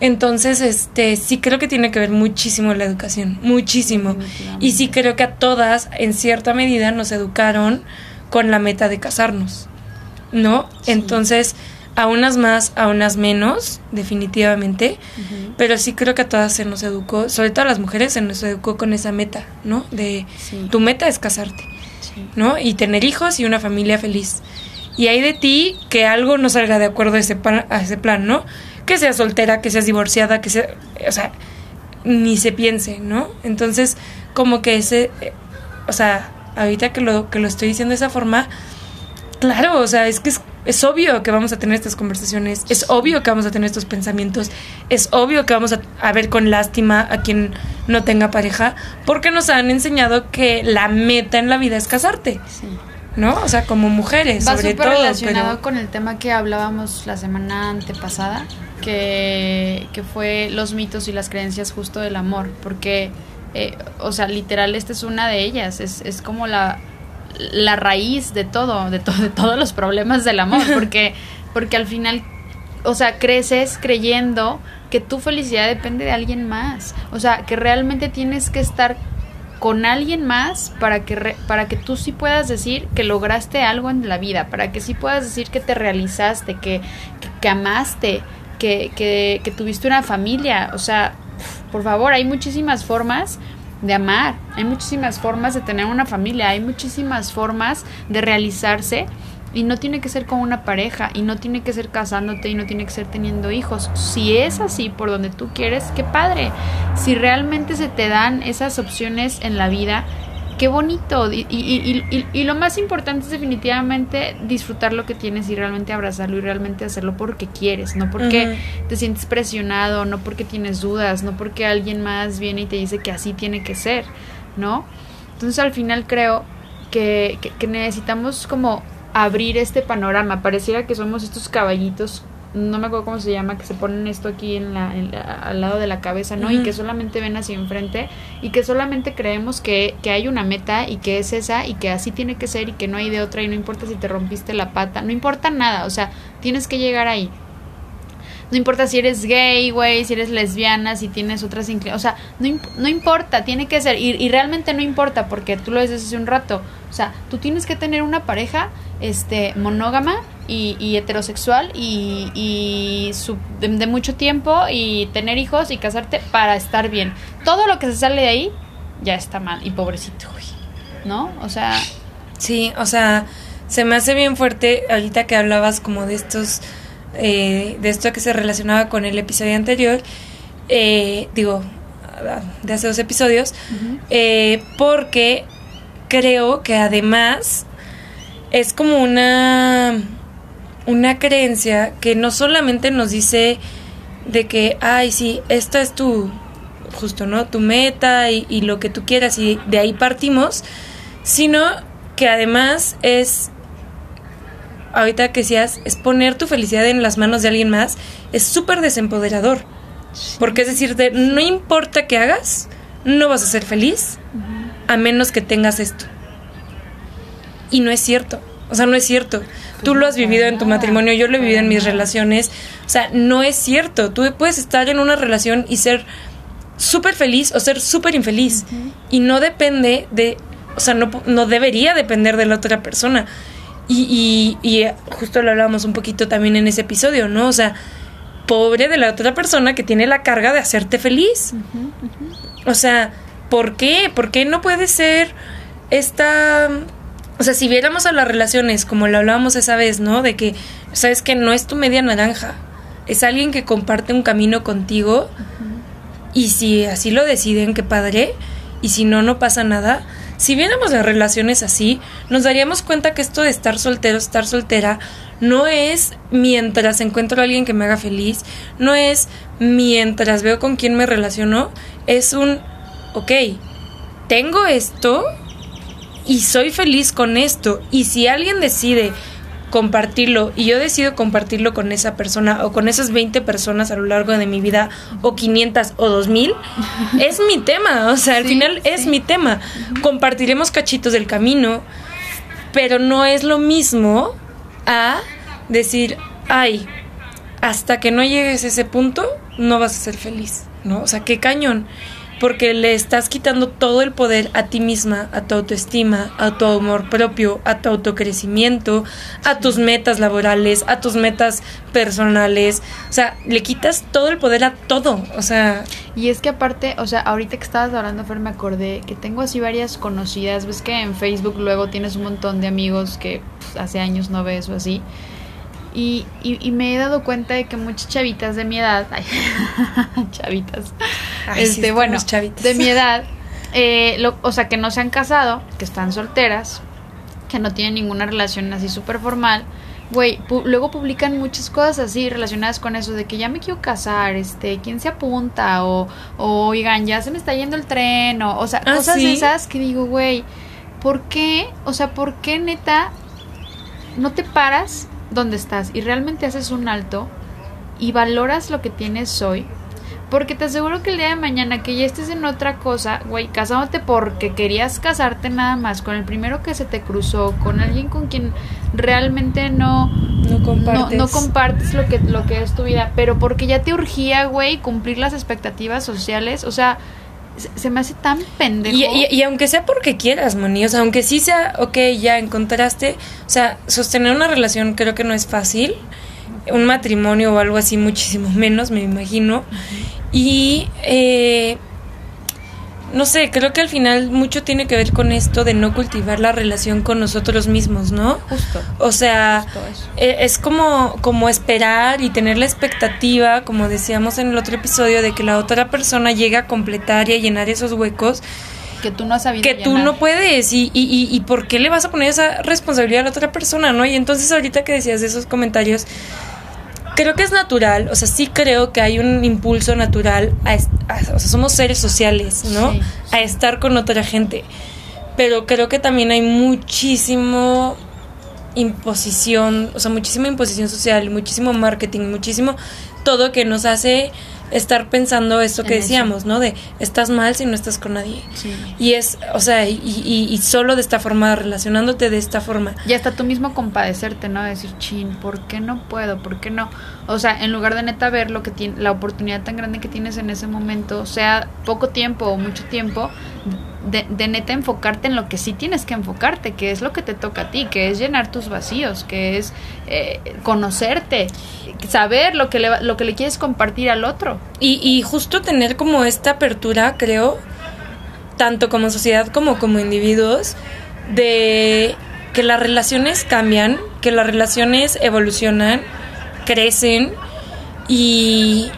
Speaker 1: Entonces, este, sí creo que tiene que ver muchísimo la educación, muchísimo. Y sí creo que a todas, en cierta medida, nos educaron con la meta de casarnos, ¿no? Entonces, a unas más, a unas menos, definitivamente, pero sí creo que a todas se nos educó, sobre todo a las mujeres se nos educó con esa meta, ¿no? De tu meta es casarte, ¿no? Y tener hijos y una familia feliz. Y hay de ti que algo no salga de acuerdo a ese, a ese plan, ¿no? que sea soltera, que seas divorciada, que sea, o sea, ni se piense, ¿no? Entonces, como que ese, o sea, ahorita que lo, que lo estoy diciendo de esa forma, claro, o sea, es que es, obvio que vamos a tener estas conversaciones, es obvio que vamos a tener estos pensamientos, es obvio que vamos a, a ver con lástima a quien no tenga pareja, porque nos han enseñado que la meta en la vida es casarte. Sí. ¿no? O sea, como mujeres,
Speaker 2: Va
Speaker 1: sobre todo.
Speaker 2: relacionado con el tema que hablábamos la semana antepasada, que, que fue los mitos y las creencias justo del amor, porque, eh, o sea, literal, esta es una de ellas, es, es como la, la raíz de todo, de, de todos los problemas del amor, porque, porque al final, o sea, creces creyendo que tu felicidad depende de alguien más, o sea, que realmente tienes que estar con alguien más para que, para que tú sí puedas decir que lograste algo en la vida, para que sí puedas decir que te realizaste, que, que, amaste, que, que, que tuviste una familia. O sea, por favor, hay muchísimas formas de amar, hay muchísimas formas de tener una familia, hay muchísimas formas de realizarse y no tiene que ser con una pareja, y no tiene que ser casándote, y no tiene que ser teniendo hijos. Si es así por donde tú quieres, qué padre. Si realmente se te dan esas opciones en la vida, qué bonito. Y, y, y, y, lo más importante es definitivamente disfrutar lo que tienes y realmente abrazarlo y realmente hacerlo porque quieres, no porque te sientes presionado, no porque tienes dudas, no porque alguien más viene y te dice que así tiene que ser, ¿no? Entonces al final creo que, que necesitamos como abrir este panorama. Pareciera que somos estos caballitos, no me acuerdo cómo se llama, que se ponen esto aquí en la, al lado de la cabeza, ¿no? Y que solamente ven hacia enfrente y que solamente creemos que, que hay una meta y que es esa y que así tiene que ser y que no hay de otra y no importa si te rompiste la pata, no importa nada, o sea, tienes que llegar ahí. No importa si eres gay, güey, si eres lesbiana, si tienes otras inclinaciones. O sea, no, no importa, tiene que ser. Y, y, realmente no importa porque tú lo dices hace un rato. O sea, tú tienes que tener una pareja este, monógama y, heterosexual y, y de, mucho tiempo y tener hijos y casarte para estar bien. Todo lo que se sale de ahí ya está mal. Y pobrecito, güey. ¿No? O sea...
Speaker 1: Sí, o sea, se me hace bien fuerte ahorita que hablabas como de estos eh, de esto que se relacionaba con el episodio anterior, eh, digo, de hace dos episodios, eh, porque creo que además es como una, una creencia que no solamente nos dice de que, ay, sí, esta es tu, justo, ¿no? Tu meta y, y lo que tú quieras y de ahí partimos, sino que además es ahorita que decías, es poner tu felicidad en las manos de alguien más, es súper desempoderador. Porque es decirte, no importa qué hagas, no vas a ser feliz a menos que tengas esto. Y no es cierto. O sea, no es cierto. Tú lo has vivido en tu matrimonio, yo lo he vivido en mis relaciones. O sea, no es cierto. Tú puedes estar en una relación y ser súper feliz o ser súper infeliz. Y no depende de o sea, no, no debería depender de la otra persona. Y, y, y justo lo hablábamos un poquito también en ese episodio, ¿no? O sea, pobre de la otra persona que tiene la carga de hacerte feliz. O sea, ¿por qué? ¿Por qué no puede ser esta... O sea, si viéramos a las relaciones como lo hablábamos esa vez, ¿no? De que, sabes que no es tu media naranja, es alguien que comparte un camino contigo. Y si así lo deciden, qué padre, y si no, no pasa nada. Si viéramos las relaciones así, nos daríamos cuenta que esto de estar soltero, estar soltera, no es mientras encuentro a alguien que me haga feliz, no es mientras veo con quién me relaciono, es un, ok, tengo esto y soy feliz con esto. Y si alguien decide compartirlo y yo decido compartirlo con esa persona o con esas 20 personas a lo largo de mi vida o 500 o 2000, es mi tema, o sea, al final es mi tema. Compartiremos cachitos del camino, pero no es lo mismo a decir, ay, hasta que no llegues a ese punto, no vas a ser feliz, ¿no? O sea, qué cañón porque le estás quitando todo el poder a ti misma, a tu autoestima, a tu amor propio, a tu autocrecimiento, a tus metas laborales, a tus metas personales. O sea, le quitas todo el poder a todo. O sea.
Speaker 2: Y es que aparte, o sea, ahorita que estabas hablando, Fer, me acordé que tengo así varias conocidas. Ves que en Facebook luego tienes un montón de amigos que pues, hace años no ves o así. Y, y, me he dado cuenta de que muchas chavitas de mi edad, ay, chavitas, este, bueno, de mi edad, eh, o sea, que no se han casado, que están solteras, que no tienen ninguna relación así súper formal, güey, luego publican muchas cosas así relacionadas con eso de que ya me quiero casar, este, quién se apunta o, oigan, ya se me está yendo el tren o, o sea, ah, cosas esas que digo, güey, ¿por qué? O sea, ¿por qué neta no te paras donde estás y realmente haces un alto y valoras lo que tienes hoy, porque te aseguro que el día de mañana que ya estés en otra cosa, güey, casándote porque querías casarte nada más con el primero que se te cruzó, con alguien con quien realmente no
Speaker 1: no compartes,
Speaker 2: no, compartes lo que lo que es tu vida, pero porque ya te urgía, güey, cumplir las expectativas sociales, o sea, se me hace tan pendejo.
Speaker 1: Y, aunque sea porque quieras, Moni, o sea, aunque sí sea, ok, ya encontraste, o sea, sostener una relación creo que no es fácil, un matrimonio o algo así muchísimo menos, me imagino. Y eh, no sé, creo que al final mucho tiene que ver con esto de no cultivar la relación con nosotros mismos, ¿no?
Speaker 2: Justo.
Speaker 1: O sea, e, es como, como esperar y tener la expectativa, como decíamos en el otro episodio, de que la otra persona llegue a completar y a llenar esos huecos
Speaker 2: que tú no has sabido
Speaker 1: que tú no puedes y, y, y, y por qué le vas a poner esa responsabilidad a la otra persona, ¿no? Y entonces ahorita que decías de esos comentarios creo que es natural, o sea, sí creo que hay un impulso natural, a, o sea, somos seres sociales, ¿no? A estar con otra gente. Pero creo que también hay muchísimo imposición, o sea, muchísima imposición social, muchísimo marketing, muchísimo todo que nos hace estar pensando esto que decíamos, ¿no? De estás mal si no estás con nadie. Y es, o sea, y, y, solo de esta forma, relacionándote de esta forma.
Speaker 2: Y hasta tú mismo compadecerte, ¿no? Decir, chin, ¿por qué no puedo? ¿Por qué no? O sea, en lugar de neta ver lo que tiene, la oportunidad tan grande que tienes en ese momento, sea poco tiempo o mucho tiempo, de, neta enfocarte en lo que sí tienes que enfocarte, que es lo que te toca a ti, que es llenar tus vacíos, que es eh, conocerte, saber lo que, le, lo que le quieres compartir al otro.
Speaker 1: Y, y justo tener como esta apertura, creo, tanto como sociedad como como individuos, de que las relaciones cambian, que las relaciones evolucionan, crecen y,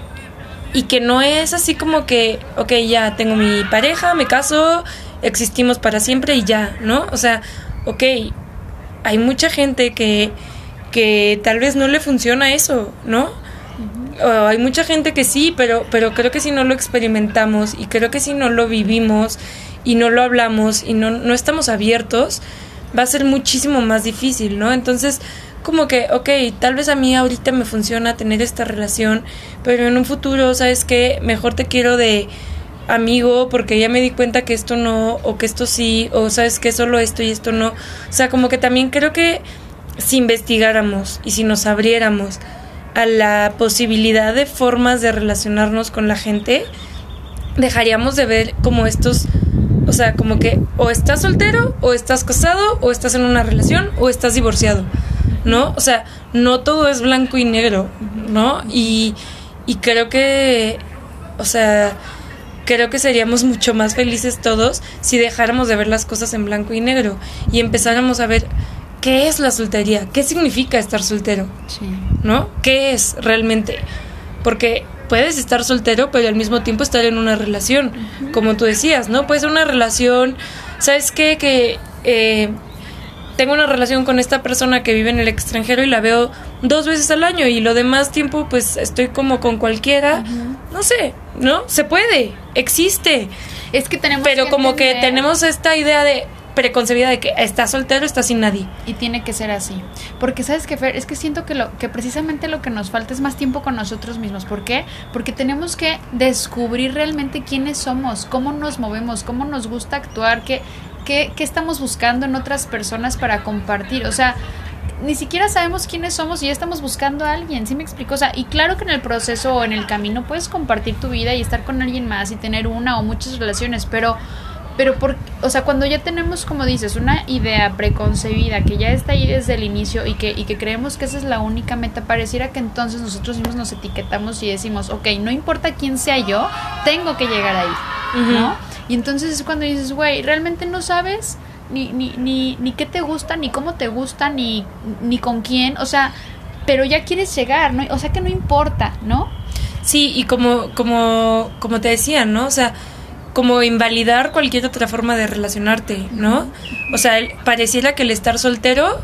Speaker 1: y que no es así como que, ok, ya tengo mi pareja, me caso, existimos para siempre y ya, ¿no? O sea, ok, hay mucha gente que, que tal vez no le funciona eso, ¿no? o hay mucha gente que sí, pero, pero creo que si no lo experimentamos y creo que si no lo vivimos y no lo hablamos y no, no estamos abiertos, va a ser muchísimo más difícil, ¿no? Entonces, como que, ok, tal vez a mí ahorita me funciona tener esta relación, pero en un futuro, ¿sabes qué? Mejor te quiero de amigo porque ya me di cuenta que esto no, o que esto sí, o sabes que solo esto y esto no. O sea, como que también creo que si investigáramos y si nos abriéramos a la posibilidad de formas de relacionarnos con la gente, dejaríamos de ver como estos O sea, como que o estás soltero, o estás casado, o estás en una relación, o estás divorciado, ¿no? O sea, no todo es blanco y negro, ¿no? Y, y creo que, o sea, creo que seríamos mucho más felices todos si dejáramos de ver las cosas en blanco y negro y empezáramos a ver qué es la soltería, qué significa estar soltero, ¿no? ¿Qué es realmente? Porque puedes estar soltero, pero al mismo tiempo estar en una relación, como tú decías, ¿no? Puede ser una relación, ¿sabes qué? Que eh, tengo una relación con esta persona que vive en el extranjero y la veo dos veces al año y lo demás tiempo pues estoy como con cualquiera, no sé, ¿no? Se puede, existe.
Speaker 2: Es que tenemos
Speaker 1: Pero como que tenemos esta idea de preconcebida de que está soltero, está sin nadie.
Speaker 2: Y tiene que ser así. Porque sabes que Fer, es que siento que lo que precisamente lo que nos falta es más tiempo con nosotros mismos. ¿Por qué? Porque tenemos que descubrir realmente quiénes somos, cómo nos movemos, cómo nos gusta actuar, qué qué, qué estamos buscando en otras personas para compartir. O sea, ni siquiera sabemos quiénes somos y ya estamos buscando a alguien, ¿sí me explico? O sea, y claro que en el proceso o en el camino puedes compartir tu vida y estar con alguien más y tener una o muchas relaciones, pero pero por, o sea, cuando ya tenemos, como dices, una idea preconcebida que ya está ahí desde el inicio y que, y que creemos que esa es la única meta, pareciera que entonces nosotros mismos nos etiquetamos y decimos, ok, no importa quién sea yo, tengo que llegar ahí, ¿no? Y entonces es cuando dices, güey, realmente no sabes ni, ni, ni, ni qué te gusta, ni cómo te gusta, ni, ni con quién, o sea, pero ya quieres llegar, ¿no? O sea que no importa, ¿no?
Speaker 1: Sí, y como, como, como te decía, ¿no? O sea, como invalidar cualquier otra forma de relacionarte, ¿no? O sea, pareciera que el estar soltero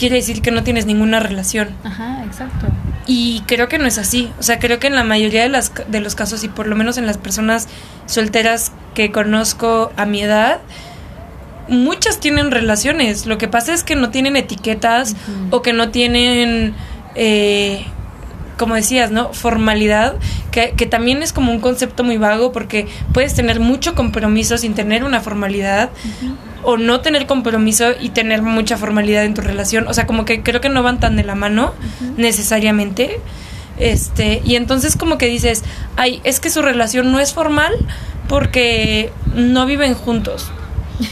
Speaker 1: quiere decir que no tienes ninguna relación.
Speaker 2: Ajá, exacto.
Speaker 1: Y creo que no es así. O sea, creo que en la mayoría de, las, de los casos, y por lo menos en las personas solteras que conozco a mi edad, muchas tienen relaciones. Lo que pasa es que no tienen etiquetas o que no tienen... Eh, como decías, ¿no? Formalidad, que, que, también es como un concepto muy vago porque puedes tener mucho compromiso sin tener una formalidad o no tener compromiso y tener mucha formalidad en tu relación. O sea, como que creo que no van tan de la mano necesariamente. Este, y entonces como que dices, ay, es que su relación no es formal porque no viven juntos.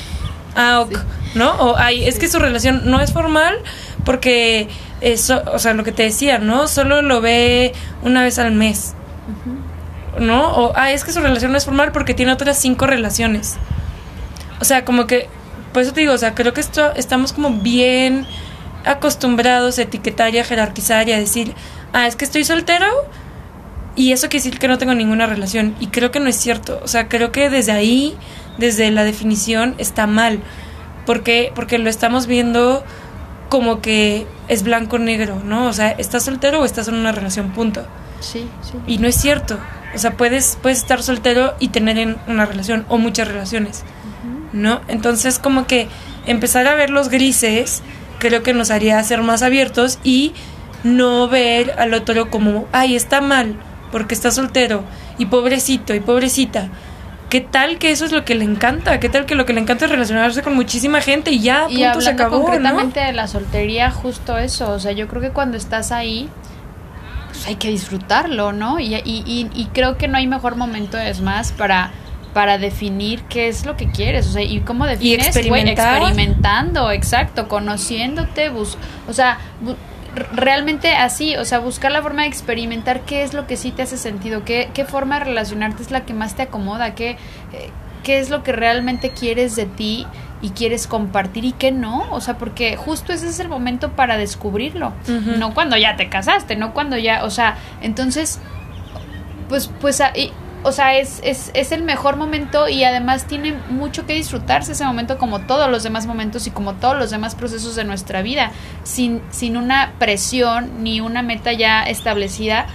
Speaker 1: Ah, ok, ¿no? O ay, es que su relación no es formal porque eso, o sea, lo que te decía, ¿no? Solo lo ve una vez al mes. ¿No? O, ah, es que su relación no es formal porque tiene otras cinco relaciones. O sea, como que, por eso te digo, o sea, creo que esto estamos como bien acostumbrados a etiquetar y a jerarquizar y a decir, ah, es que estoy soltero y eso quiere decir que no tengo ninguna relación. Y creo que no es cierto. O sea, creo que desde ahí, desde la definición, está mal. Porque, porque lo estamos viendo como que es blanco-negro, ¿no? O sea, ¿estás soltero o estás en una relación? Punto.
Speaker 2: Sí, sí.
Speaker 1: Y no es cierto. O sea, puedes, puedes estar soltero y tener en una relación o muchas relaciones, ¿no? Entonces, como que empezar a ver los grises creo que nos haría ser más abiertos y no ver al otro como, ay, está mal porque está soltero y pobrecito y pobrecita ¿Qué tal que eso es lo que le encanta? ¿Qué tal que lo que le encanta es relacionarse con muchísima gente y ya,
Speaker 2: y punto, se acabó, concretamente de la soltería, justo eso. O sea, yo creo que cuando estás ahí, pues hay que disfrutarlo, ¿no? Y, y, y, creo que no hay mejor momento, es más, para para definir qué es lo que quieres, o sea, y cómo defines,
Speaker 1: y experimentar.
Speaker 2: experimentando, exacto, conociéndote, bus o sea, realmente así, o sea, buscar la forma de experimentar qué es lo que sí te hace sentido, qué, qué forma de relacionarte es la que más te acomoda, qué, eh, qué es lo que realmente quieres de ti y quieres compartir y qué no, o sea, porque justo ese es el momento para descubrirlo, no cuando ya te casaste, no cuando ya, o sea, entonces, pues, pues, o sea, es, es, es, el mejor momento y además tiene mucho que disfrutarse ese momento como todos los demás momentos y como todos los demás procesos de nuestra vida, sin, sin una presión ni una meta ya establecida,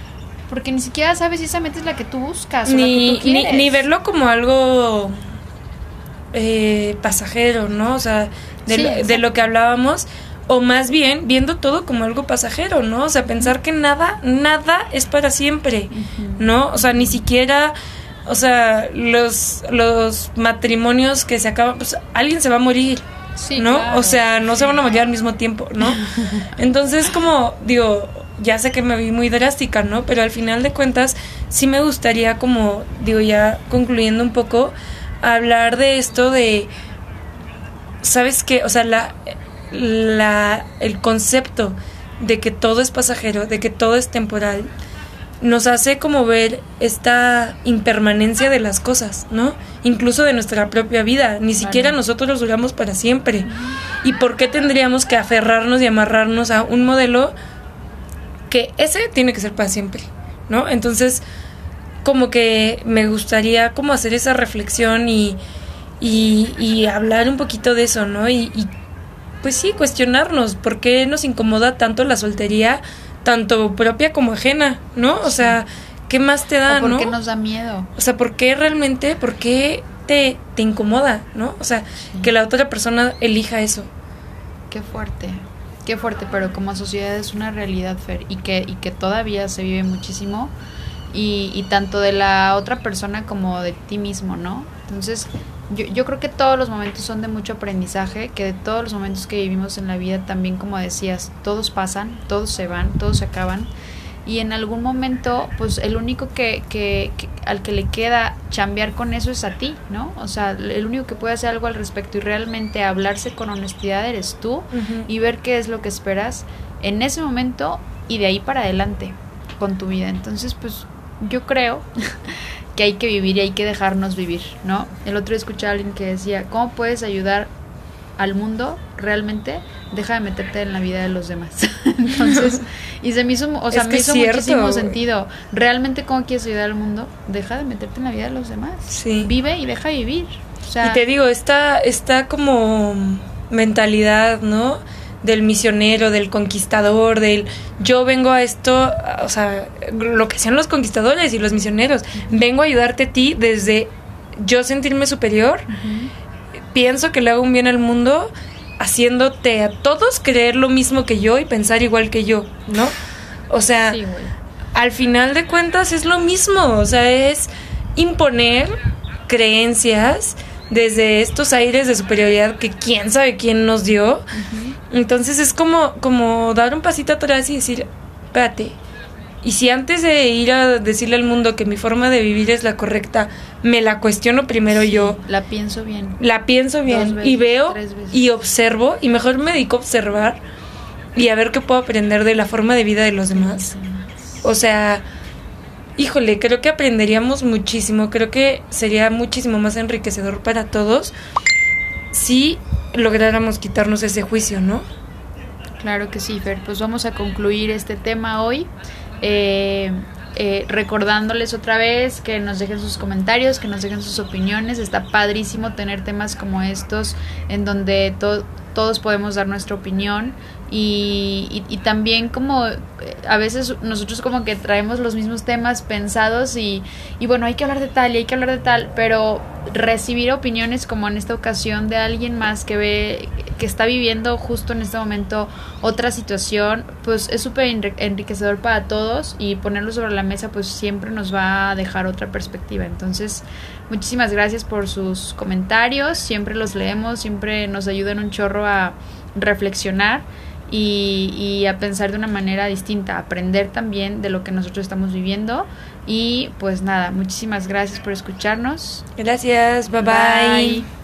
Speaker 2: porque ni siquiera sabes si esa meta es la que tú buscas
Speaker 1: ni,
Speaker 2: o la que tú
Speaker 1: ni, ni, verlo como algo eh, pasajero, ¿no? O sea, de, sí, de lo que hablábamos o más bien viendo todo como algo pasajero, ¿no? O sea, pensar que nada, nada es para siempre, ¿no? O sea, ni siquiera, o sea, los, los matrimonios que se acaban, pues alguien se va a morir,
Speaker 2: sí,
Speaker 1: ¿no?
Speaker 2: Claro,
Speaker 1: o sea, no se van a morir al mismo tiempo, ¿no? Entonces, como, digo, ya sé que me vi muy drástica, ¿no? Pero al final de cuentas, sí me gustaría como, digo, ya concluyendo un poco, hablar de esto de, ¿sabes qué? O sea, la, la, el concepto de que todo es pasajero, de que todo es temporal, nos hace como ver esta impermanencia de las cosas, ¿no? Incluso de nuestra propia vida. Ni siquiera nosotros duramos para siempre. ¿Y por qué tendríamos que aferrarnos y amarrarnos a un modelo que ese tiene que ser para siempre, ¿no? Entonces, como que me gustaría como hacer esa reflexión y, y, hablar un poquito de eso, ¿no? Y, y pues sí, cuestionarnos por qué nos incomoda tanto la soltería tanto propia como ajena, ¿no? O sea, ¿qué más te da,
Speaker 2: o
Speaker 1: por
Speaker 2: qué nos da miedo?
Speaker 1: O sea, ¿por qué realmente, por qué te, te incomoda, ¿no? O sea, que la otra persona elija eso.
Speaker 2: Qué fuerte, qué fuerte, pero como sociedad es una realidad, Fer, y que, y que todavía se vive muchísimo, y, y tanto de la otra persona como de ti mismo, ¿no? Entonces, yo, yo creo que todos los momentos son de mucho aprendizaje, que de todos los momentos que vivimos en la vida también, como decías, todos pasan, todos se van, todos se acaban. Y en algún momento, pues el único que, que, al que le queda chambear con eso es a ti, ¿no? O sea, el único que puede hacer algo al respecto y realmente hablarse con honestidad eres tú y ver qué es lo que esperas en ese momento y de ahí para adelante con tu vida. Entonces, pues yo creo que hay que vivir y hay que dejarnos vivir, ¿no? El otro día escuché a alguien que decía, ¿cómo puedes ayudar al mundo realmente? Deja de meterte en la vida de los demás. Entonces, y se me hizo, o sea, me hizo muchísimo sentido. ¿Realmente cómo quieres ayudar al mundo? Deja de meterte en la vida de los demás.
Speaker 1: Sí.
Speaker 2: Vive y deja vivir. O sea,
Speaker 1: y te digo, esta, esta como mentalidad, ¿no? Del misionero, del conquistador, del yo vengo a esto, o sea, lo que sean los conquistadores y los misioneros, vengo a ayudarte a ti desde yo sentirme superior, pienso que le hago un bien al mundo haciéndote a todos creer lo mismo que yo y pensar igual que yo, ¿no? O sea, al final de cuentas es lo mismo, o sea, es imponer creencias desde estos aires de superioridad que quién sabe quién nos dio. Entonces es como, como dar un pasito atrás y decir, espérate, y si antes de ir a decirle al mundo que mi forma de vivir es la correcta, me la cuestiono primero yo.
Speaker 2: La pienso bien.
Speaker 1: La pienso bien y veo y observo y mejor me dedico a observar y a ver qué puedo aprender de la forma de vida de los demás. O sea, híjole, creo que aprenderíamos muchísimo, creo que sería muchísimo más enriquecedor para todos si lográramos quitarnos ese juicio, ¿no?
Speaker 2: Claro que sí, Fer. Pues vamos a concluir este tema hoy. Eh, eh, recordándoles otra vez que nos dejen sus comentarios, que nos dejen sus opiniones. Está padrísimo tener temas como estos en donde todos podemos dar nuestra opinión y, y, también como eh, a veces nosotros como que traemos los mismos temas pensados y, y, bueno, hay que hablar de tal y hay que hablar de tal, pero recibir opiniones como en esta ocasión de alguien más que ve que está viviendo justo en este momento otra situación, pues es súper enriquecedor para todos y ponerlo sobre la mesa pues siempre nos va a dejar otra perspectiva. Entonces, muchísimas gracias por sus comentarios, siempre los leemos, siempre nos ayudan un chorro a reflexionar y, a pensar de una manera distinta, aprender también de lo que nosotros estamos viviendo. Y pues nada, muchísimas gracias por escucharnos.
Speaker 1: Gracias, bye. bye.